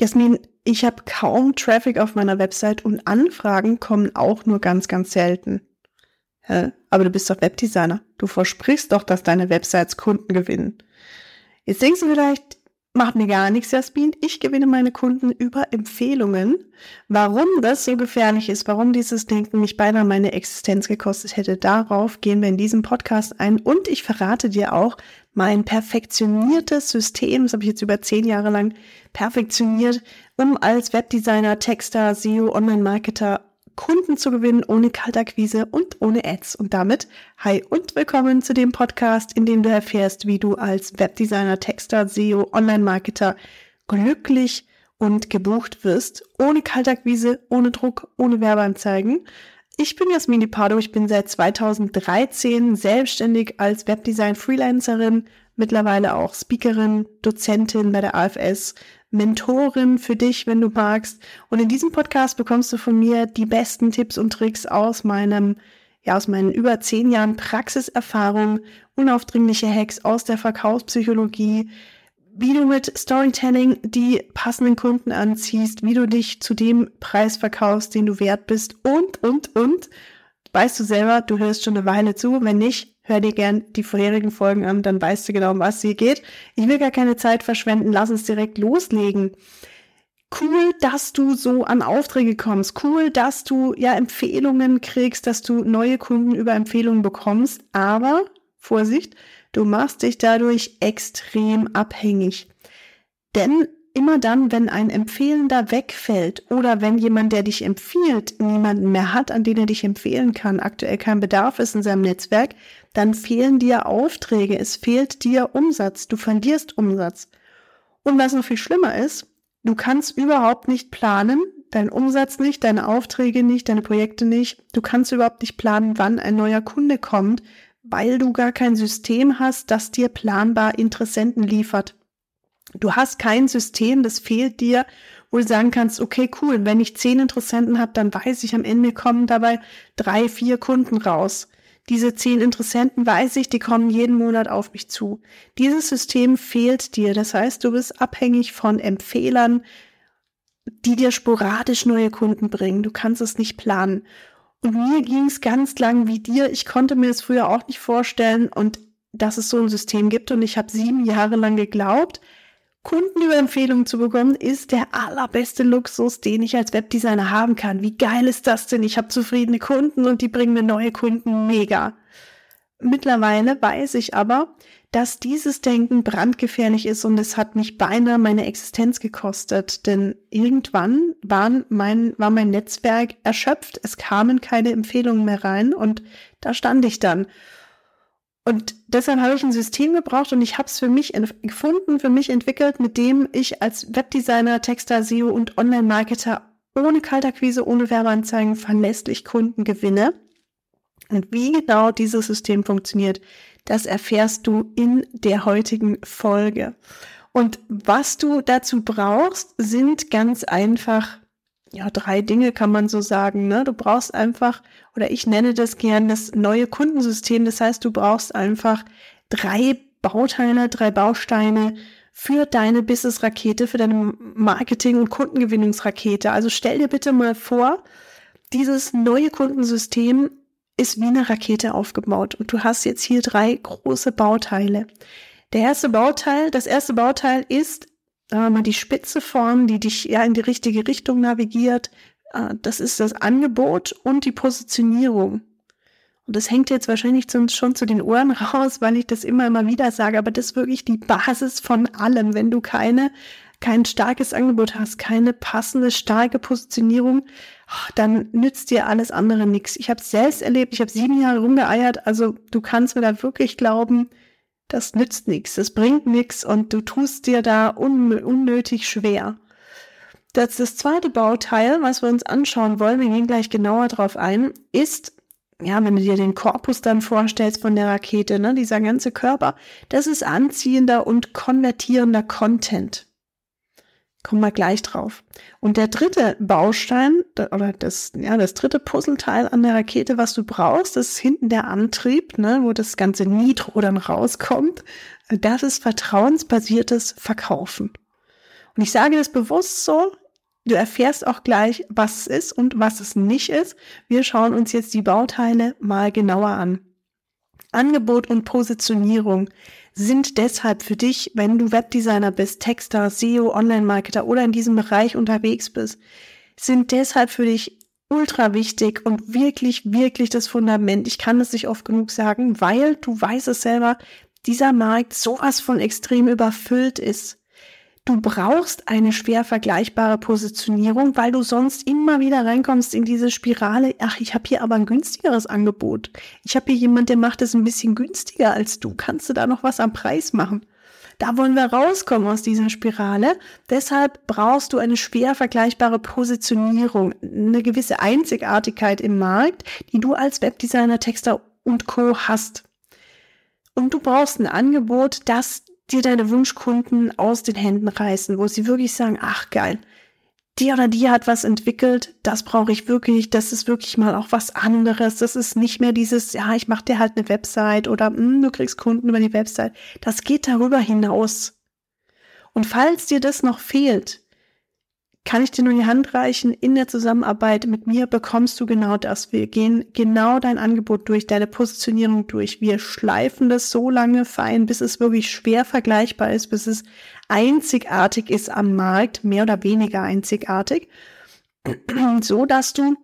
Jasmin, ich habe kaum Traffic auf meiner Website und Anfragen kommen auch nur ganz, ganz selten. Hä? Aber du bist doch Webdesigner. Du versprichst doch, dass deine Websites Kunden gewinnen. Jetzt denkst du vielleicht, macht mir gar nichts, Jasmin. Ich gewinne meine Kunden über Empfehlungen. Warum das so gefährlich ist, warum dieses Denken mich beinahe meine Existenz gekostet hätte, darauf gehen wir in diesem Podcast ein. Und ich verrate dir auch mein perfektioniertes System, das habe ich jetzt über zehn Jahre lang perfektioniert, um als Webdesigner, Texter, SEO, Online-Marketer Kunden zu gewinnen ohne Kaltakquise und ohne Ads. Und damit hi und willkommen zu dem Podcast, in dem du erfährst, wie du als Webdesigner, Texter, SEO, Online-Marketer glücklich und gebucht wirst, ohne Kaltakquise, ohne Druck, ohne Werbeanzeigen. Ich bin Jasmin Pardo, ich bin seit 2013 selbstständig als Webdesign-Freelancerin, mittlerweile auch Speakerin, Dozentin bei der AFS, Mentorin für dich, wenn du magst. Und in diesem Podcast bekommst du von mir die besten Tipps und Tricks aus meinem, ja, aus meinen über zehn Jahren Praxiserfahrung, unaufdringliche Hacks aus der Verkaufspsychologie, wie du mit Storytelling die passenden Kunden anziehst, wie du dich zu dem Preis verkaufst, den du wert bist und, und, und. Weißt du selber, du hörst schon eine Weile zu. Wenn nicht, hör dir gern die vorherigen Folgen an, dann weißt du genau, um was hier geht. Ich will gar keine Zeit verschwenden, lass uns direkt loslegen. Cool, dass du so an Aufträge kommst. Cool, dass du ja Empfehlungen kriegst, dass du neue Kunden über Empfehlungen bekommst. Aber, Vorsicht, du machst dich dadurch extrem abhängig. Denn immer dann, wenn ein Empfehlender wegfällt oder wenn jemand, der dich empfiehlt, niemanden mehr hat, an den er dich empfehlen kann, aktuell kein Bedarf ist in seinem Netzwerk, dann fehlen dir Aufträge, es fehlt dir Umsatz, du verlierst Umsatz. Und was noch viel schlimmer ist, du kannst überhaupt nicht planen, dein Umsatz nicht, deine Aufträge nicht, deine Projekte nicht, du kannst überhaupt nicht planen, wann ein neuer Kunde kommt, weil du gar kein System hast, das dir planbar Interessenten liefert. Du hast kein System, das fehlt dir, wo du sagen kannst, okay, cool, wenn ich zehn Interessenten habe, dann weiß ich, am Ende kommen dabei drei, vier Kunden raus. Diese zehn Interessenten weiß ich, die kommen jeden Monat auf mich zu. Dieses System fehlt dir. Das heißt, du bist abhängig von Empfehlern, die dir sporadisch neue Kunden bringen. Du kannst es nicht planen. Mir ging es ganz lang wie dir. Ich konnte mir es früher auch nicht vorstellen und dass es so ein System gibt. Und ich habe sieben Jahre lang geglaubt, Kunden über Empfehlungen zu bekommen, ist der allerbeste Luxus, den ich als Webdesigner haben kann. Wie geil ist das denn? Ich habe zufriedene Kunden und die bringen mir neue Kunden. Mega. Mittlerweile weiß ich aber, dass dieses Denken brandgefährlich ist und es hat mich beinahe meine Existenz gekostet. Denn irgendwann waren mein, war mein Netzwerk erschöpft. Es kamen keine Empfehlungen mehr rein und da stand ich dann. Und deshalb habe ich ein System gebraucht und ich habe es für mich gefunden, für mich entwickelt, mit dem ich als Webdesigner, Texter, SEO und Online-Marketer ohne Kaltakquise, ohne Werbeanzeigen verlässlich Kunden gewinne. Und wie genau dieses System funktioniert, das erfährst du in der heutigen Folge. Und was du dazu brauchst, sind ganz einfach ja, drei Dinge kann man so sagen. Ne? Du brauchst einfach, oder ich nenne das gern das neue Kundensystem. Das heißt, du brauchst einfach drei Bauteile, drei Bausteine für deine Business-Rakete, für deine Marketing- und Kundengewinnungsrakete. Also stell dir bitte mal vor, dieses neue Kundensystem ist wie eine Rakete aufgebaut und du hast jetzt hier drei große Bauteile. Der erste Bauteil, das erste Bauteil ist mal, die spitze Form, die dich ja in die richtige Richtung navigiert. Äh, das ist das Angebot und die Positionierung. Und das hängt jetzt wahrscheinlich schon zu den Ohren raus, weil ich das immer, immer wieder sage, aber das ist wirklich die Basis von allem. Wenn du keine, kein starkes Angebot hast, keine passende, starke Positionierung, dann nützt dir alles andere nichts. Ich habe es selbst erlebt, ich habe sieben Jahre rumgeeiert, also du kannst mir da wirklich glauben, das nützt nichts, das bringt nichts und du tust dir da un unnötig schwer. Das, das zweite Bauteil, was wir uns anschauen wollen, wir gehen gleich genauer drauf ein, ist, ja, wenn du dir den Korpus dann vorstellst von der Rakete, ne, dieser ganze Körper, das ist anziehender und konvertierender Content. Kommen wir gleich drauf. Und der dritte Baustein oder das, ja, das dritte Puzzleteil an der Rakete, was du brauchst, ist hinten der Antrieb, ne, wo das ganze Nitro dann rauskommt. Das ist vertrauensbasiertes Verkaufen. Und ich sage das bewusst so, Du erfährst auch gleich, was es ist und was es nicht ist. Wir schauen uns jetzt die Bauteile mal genauer an. Angebot und Positionierung sind deshalb für dich, wenn du Webdesigner bist, Texter, SEO, Online-Marketer oder in diesem Bereich unterwegs bist, sind deshalb für dich ultra wichtig und wirklich, wirklich das Fundament. Ich kann es nicht oft genug sagen, weil du weißt es selber, dieser Markt sowas von extrem überfüllt ist. Du brauchst eine schwer vergleichbare Positionierung, weil du sonst immer wieder reinkommst in diese Spirale. Ach, ich habe hier aber ein günstigeres Angebot. Ich habe hier jemand, der macht es ein bisschen günstiger als du. Kannst du da noch was am Preis machen? Da wollen wir rauskommen aus dieser Spirale. Deshalb brauchst du eine schwer vergleichbare Positionierung, eine gewisse Einzigartigkeit im Markt, die du als Webdesigner, Texter und Co. hast. Und du brauchst ein Angebot, das dir deine Wunschkunden aus den Händen reißen, wo sie wirklich sagen, ach geil, die oder die hat was entwickelt, das brauche ich wirklich, das ist wirklich mal auch was anderes. Das ist nicht mehr dieses, ja, ich mache dir halt eine Website oder hm, du kriegst Kunden über die Website. Das geht darüber hinaus. Und falls dir das noch fehlt, kann ich dir nur die Hand reichen. In der Zusammenarbeit mit mir bekommst du genau das. Wir gehen genau dein Angebot durch, deine Positionierung durch. Wir schleifen das so lange fein, bis es wirklich schwer vergleichbar ist, bis es einzigartig ist am Markt, mehr oder weniger einzigartig, so dass du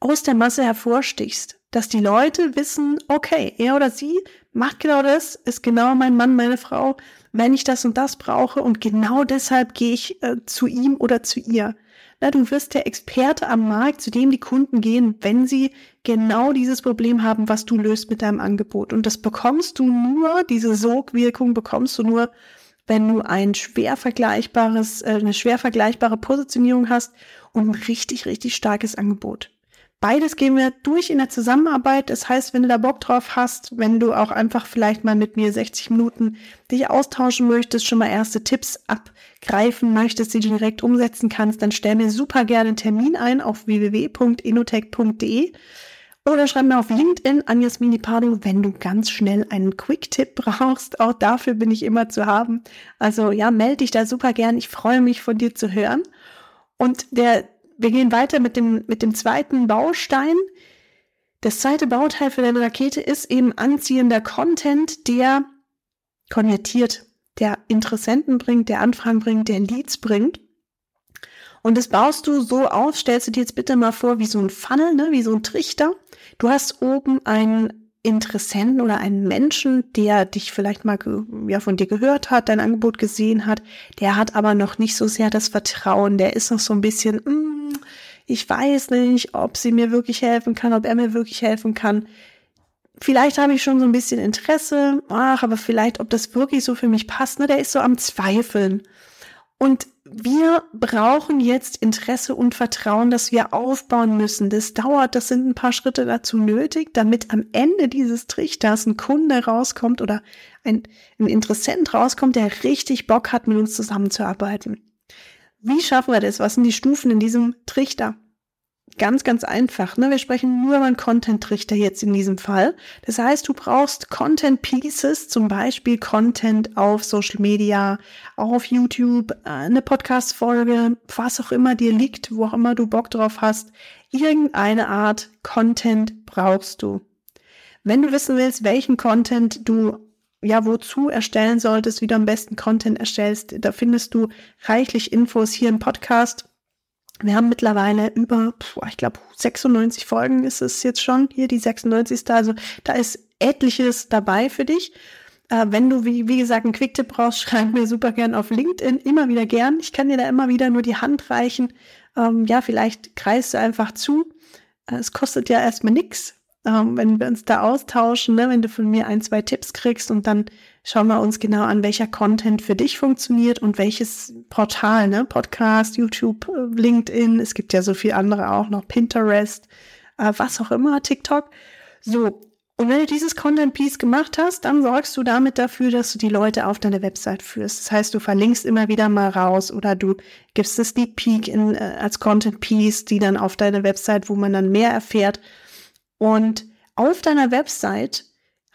aus der Masse hervorstichst, dass die Leute wissen, okay, er oder sie macht genau das, ist genau mein Mann, meine Frau, wenn ich das und das brauche und genau deshalb gehe ich äh, zu ihm oder zu ihr. Na, du wirst der Experte am Markt, zu dem die Kunden gehen, wenn sie genau dieses Problem haben, was du löst mit deinem Angebot. Und das bekommst du nur, diese Sogwirkung bekommst du nur, wenn du ein schwer vergleichbares, äh, eine schwer vergleichbare Positionierung hast und ein richtig, richtig starkes Angebot. Beides gehen wir durch in der Zusammenarbeit. Das heißt, wenn du da Bock drauf hast, wenn du auch einfach vielleicht mal mit mir 60 Minuten dich austauschen möchtest, schon mal erste Tipps abgreifen möchtest, die du direkt umsetzen kannst, dann stell mir super gerne einen Termin ein auf www.inotech.de oder schreib mir auf LinkedIn an Jasmini Pardo, wenn du ganz schnell einen Quick-Tipp brauchst. Auch dafür bin ich immer zu haben. Also ja, melde dich da super gern. Ich freue mich von dir zu hören. Und der wir gehen weiter mit dem, mit dem zweiten Baustein. Das zweite Bauteil für deine Rakete ist eben anziehender Content, der konvertiert, der Interessenten bringt, der Anfragen bringt, der Leads bringt. Und das baust du so auf, stellst du dir jetzt bitte mal vor, wie so ein Funnel, ne, wie so ein Trichter. Du hast oben einen Interessenten oder einen Menschen, der dich vielleicht mal ja, von dir gehört hat, dein Angebot gesehen hat, der hat aber noch nicht so sehr das Vertrauen, der ist noch so ein bisschen, mm, ich weiß nicht, ob sie mir wirklich helfen kann, ob er mir wirklich helfen kann. Vielleicht habe ich schon so ein bisschen Interesse, ach, aber vielleicht, ob das wirklich so für mich passt, ne, der ist so am Zweifeln. Und wir brauchen jetzt Interesse und Vertrauen, das wir aufbauen müssen. Das dauert, das sind ein paar Schritte dazu nötig, damit am Ende dieses Trichters ein Kunde rauskommt oder ein, ein Interessent rauskommt, der richtig Bock hat, mit uns zusammenzuarbeiten. Wie schaffen wir das? Was sind die Stufen in diesem Trichter? Ganz, ganz einfach. Ne? Wir sprechen nur über einen Content-Trichter jetzt in diesem Fall. Das heißt, du brauchst Content-Pieces, zum Beispiel Content auf Social Media, auf YouTube, äh, eine Podcast-Folge, was auch immer dir liegt, wo auch immer du Bock drauf hast. Irgendeine Art Content brauchst du. Wenn du wissen willst, welchen Content du ja, wozu erstellen solltest, wie du am besten Content erstellst, da findest du reichlich Infos hier im Podcast. Wir haben mittlerweile über, ich glaube, 96 Folgen ist es jetzt schon, hier die 96. Also da ist etliches dabei für dich. Äh, wenn du, wie, wie gesagt, einen Quicktip brauchst, schreib mir super gern auf LinkedIn, immer wieder gern. Ich kann dir da immer wieder nur die Hand reichen. Ähm, ja, vielleicht kreist du einfach zu. Äh, es kostet ja erstmal nichts ähm, wenn wir uns da austauschen, ne, wenn du von mir ein, zwei Tipps kriegst und dann schauen wir uns genau an, welcher Content für dich funktioniert und welches Portal, ne, Podcast, YouTube, äh, LinkedIn, es gibt ja so viel andere auch noch, Pinterest, äh, was auch immer, TikTok. So. Und wenn du dieses Content Piece gemacht hast, dann sorgst du damit dafür, dass du die Leute auf deine Website führst. Das heißt, du verlinkst immer wieder mal raus oder du gibst das Sneak Peek in, äh, als Content Piece, die dann auf deine Website, wo man dann mehr erfährt, und auf deiner Website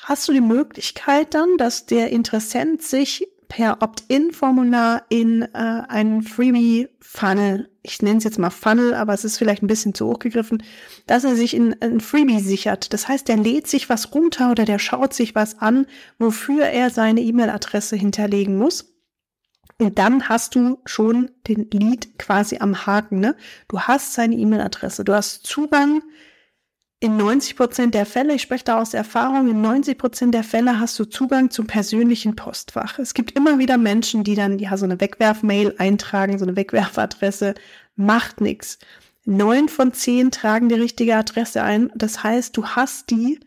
hast du die Möglichkeit dann, dass der Interessent sich per Opt-in-Formular in äh, einen Freebie-Funnel. Ich nenne es jetzt mal Funnel, aber es ist vielleicht ein bisschen zu hoch gegriffen, dass er sich in ein Freebie sichert. Das heißt, der lädt sich was runter oder der schaut sich was an, wofür er seine E-Mail-Adresse hinterlegen muss. Und dann hast du schon den Lead quasi am Haken. Ne? Du hast seine E-Mail-Adresse, du hast Zugang in 90 Prozent der Fälle, ich spreche da aus Erfahrung, in 90 Prozent der Fälle hast du Zugang zum persönlichen Postfach. Es gibt immer wieder Menschen, die dann ja so eine Wegwerfmail eintragen, so eine Wegwerfadresse, macht nichts. Neun von zehn tragen die richtige Adresse ein. Das heißt, du hast die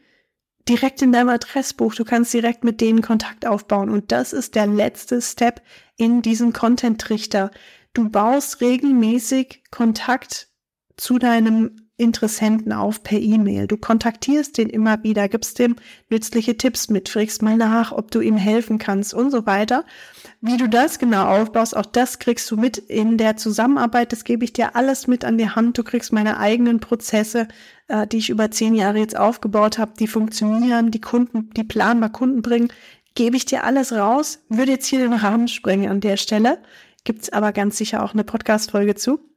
direkt in deinem Adressbuch. Du kannst direkt mit denen Kontakt aufbauen. Und das ist der letzte Step in diesem Content-Trichter. Du baust regelmäßig Kontakt zu deinem Interessenten auf per E-Mail. Du kontaktierst den immer wieder, gibst dem nützliche Tipps mit, fragst mal nach, ob du ihm helfen kannst und so weiter. Wie du das genau aufbaust, auch das kriegst du mit in der Zusammenarbeit. Das gebe ich dir alles mit an die Hand. Du kriegst meine eigenen Prozesse, äh, die ich über zehn Jahre jetzt aufgebaut habe, die funktionieren, die Kunden, die planbar Kunden bringen. Gebe ich dir alles raus. Würde jetzt hier den Rahmen sprengen an der Stelle. Gibt's aber ganz sicher auch eine Podcast-Folge zu.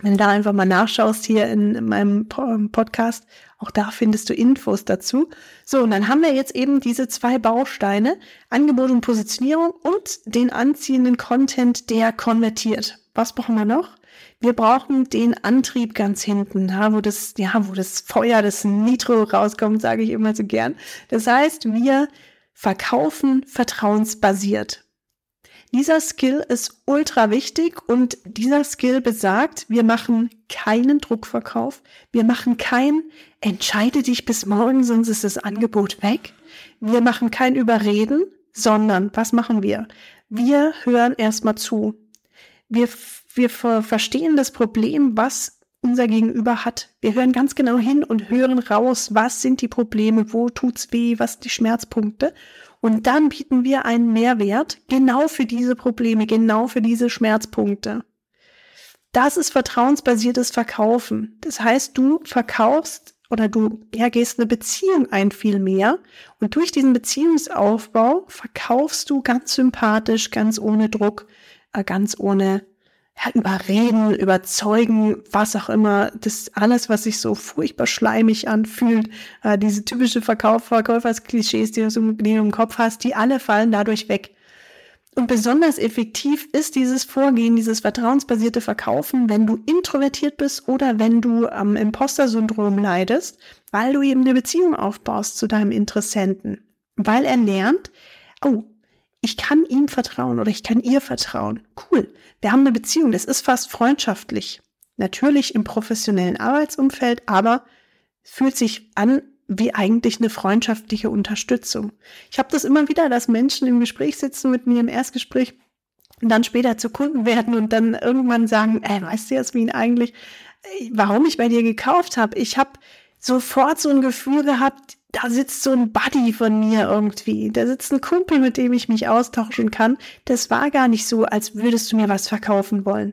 Wenn du da einfach mal nachschaust hier in meinem Podcast, auch da findest du Infos dazu. So, und dann haben wir jetzt eben diese zwei Bausteine, Angebot und Positionierung und den anziehenden Content, der konvertiert. Was brauchen wir noch? Wir brauchen den Antrieb ganz hinten, ja, wo das, ja, wo das Feuer, das Nitro rauskommt, sage ich immer so gern. Das heißt, wir verkaufen vertrauensbasiert. Dieser Skill ist ultra wichtig und dieser Skill besagt, wir machen keinen Druckverkauf, wir machen kein entscheide dich bis morgen, sonst ist das Angebot weg. Wir machen kein Überreden, sondern was machen wir? Wir hören erstmal zu. Wir, wir verstehen das Problem, was unser Gegenüber hat. Wir hören ganz genau hin und hören raus, was sind die Probleme, wo tut's weh, was die Schmerzpunkte und dann bieten wir einen Mehrwert genau für diese Probleme, genau für diese Schmerzpunkte. Das ist vertrauensbasiertes Verkaufen. Das heißt, du verkaufst oder du ja, gehst eine Beziehung ein viel mehr und durch diesen Beziehungsaufbau verkaufst du ganz sympathisch, ganz ohne Druck, äh, ganz ohne überreden, überzeugen, was auch immer, das alles, was sich so furchtbar schleimig anfühlt, äh, diese typische Verkauf, Verkäufersklischees, die du so im Kopf hast, die alle fallen dadurch weg. Und besonders effektiv ist dieses Vorgehen, dieses vertrauensbasierte Verkaufen, wenn du introvertiert bist oder wenn du am Imposter-Syndrom leidest, weil du eben eine Beziehung aufbaust zu deinem Interessenten. Weil er lernt, oh, ich kann ihm vertrauen oder ich kann ihr vertrauen. Cool. Wir haben eine Beziehung. Das ist fast freundschaftlich. Natürlich im professionellen Arbeitsumfeld, aber fühlt sich an wie eigentlich eine freundschaftliche Unterstützung. Ich habe das immer wieder, dass Menschen im Gespräch sitzen mit mir im Erstgespräch und dann später zu Kunden werden und dann irgendwann sagen, ey, weißt du, Jasmin, eigentlich, warum ich bei dir gekauft habe? Ich habe sofort so ein Gefühl gehabt, da sitzt so ein Buddy von mir irgendwie. Da sitzt ein Kumpel, mit dem ich mich austauschen kann. Das war gar nicht so, als würdest du mir was verkaufen wollen.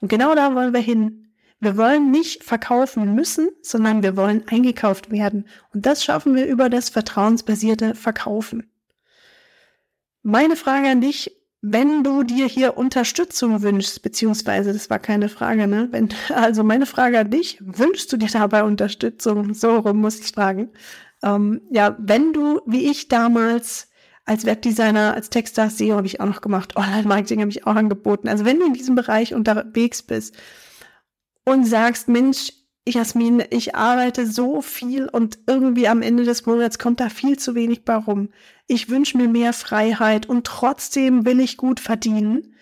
Und genau da wollen wir hin. Wir wollen nicht verkaufen müssen, sondern wir wollen eingekauft werden. Und das schaffen wir über das vertrauensbasierte Verkaufen. Meine Frage an dich, wenn du dir hier Unterstützung wünschst, beziehungsweise das war keine Frage, ne? Wenn, also meine Frage an dich, wünschst du dir dabei Unterstützung? So rum muss ich fragen. Ähm, ja, wenn du, wie ich damals als Webdesigner, als Texter, SEO habe ich auch noch gemacht, Online-Marketing habe ich auch angeboten. Also wenn du in diesem Bereich unterwegs bist und sagst, Mensch, Jasmin, ich arbeite so viel und irgendwie am Ende des Monats kommt da viel zu wenig bei rum. Ich wünsche mir mehr Freiheit und trotzdem will ich gut verdienen.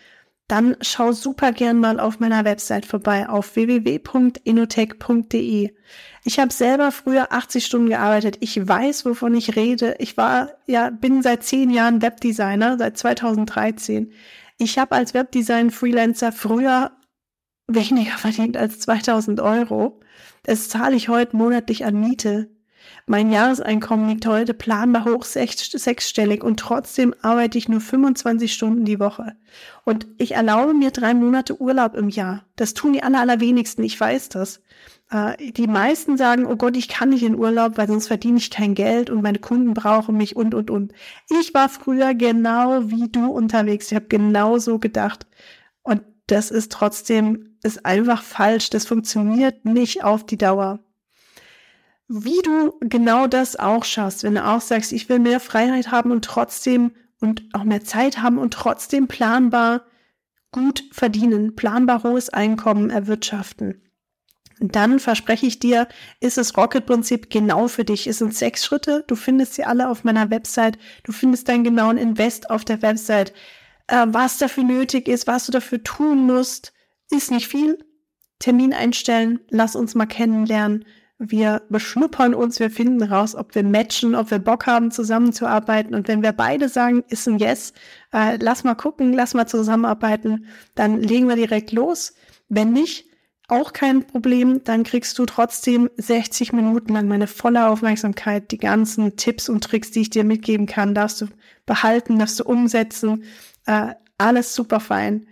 Dann schau super gern mal auf meiner Website vorbei auf www.inotech.de. Ich habe selber früher 80 Stunden gearbeitet. Ich weiß, wovon ich rede. Ich war ja bin seit zehn Jahren Webdesigner seit 2013. Ich habe als Webdesign Freelancer früher weniger verdient als 2000 Euro. Das zahle ich heute monatlich an Miete. Mein Jahreseinkommen liegt heute planbar hoch sechsstellig und trotzdem arbeite ich nur 25 Stunden die Woche. Und ich erlaube mir drei Monate Urlaub im Jahr. Das tun die aller, allerwenigsten, ich weiß das. Äh, die meisten sagen, oh Gott, ich kann nicht in Urlaub, weil sonst verdiene ich kein Geld und meine Kunden brauchen mich und, und, und. Ich war früher genau wie du unterwegs. Ich habe genauso gedacht. Und das ist trotzdem, ist einfach falsch. Das funktioniert nicht auf die Dauer. Wie du genau das auch schaffst, wenn du auch sagst, ich will mehr Freiheit haben und trotzdem und auch mehr Zeit haben und trotzdem planbar gut verdienen, planbar hohes Einkommen erwirtschaften. Dann verspreche ich dir, ist das Rocket-Prinzip genau für dich. Es sind sechs Schritte. Du findest sie alle auf meiner Website. Du findest deinen genauen Invest auf der Website. Äh, was dafür nötig ist, was du dafür tun musst, ist nicht viel. Termin einstellen, lass uns mal kennenlernen. Wir beschnuppern uns, wir finden raus, ob wir matchen, ob wir Bock haben, zusammenzuarbeiten. Und wenn wir beide sagen, ist ein Yes, äh, lass mal gucken, lass mal zusammenarbeiten, dann legen wir direkt los. Wenn nicht, auch kein Problem, dann kriegst du trotzdem 60 Minuten lang meine volle Aufmerksamkeit, die ganzen Tipps und Tricks, die ich dir mitgeben kann, darfst du behalten, darfst du umsetzen, äh, alles super fein.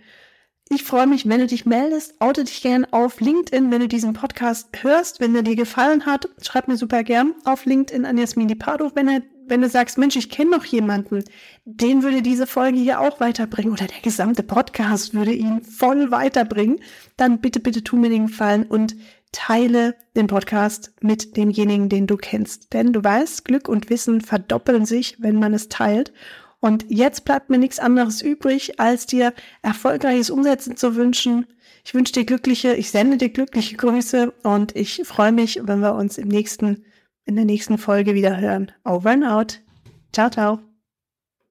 Ich freue mich, wenn du dich meldest. Oute dich gern auf LinkedIn, wenn du diesen Podcast hörst. Wenn er dir gefallen hat, schreib mir super gern auf LinkedIn an Jasmini Pardo. Wenn, er, wenn du sagst, Mensch, ich kenne noch jemanden, den würde diese Folge hier auch weiterbringen oder der gesamte Podcast würde ihn voll weiterbringen, dann bitte, bitte tu mir den Gefallen und teile den Podcast mit demjenigen, den du kennst. Denn du weißt, Glück und Wissen verdoppeln sich, wenn man es teilt. Und jetzt bleibt mir nichts anderes übrig, als dir erfolgreiches Umsetzen zu wünschen. Ich wünsche dir glückliche, ich sende dir glückliche Grüße und ich freue mich, wenn wir uns im nächsten, in der nächsten Folge wieder hören. Over and out. Ciao, ciao.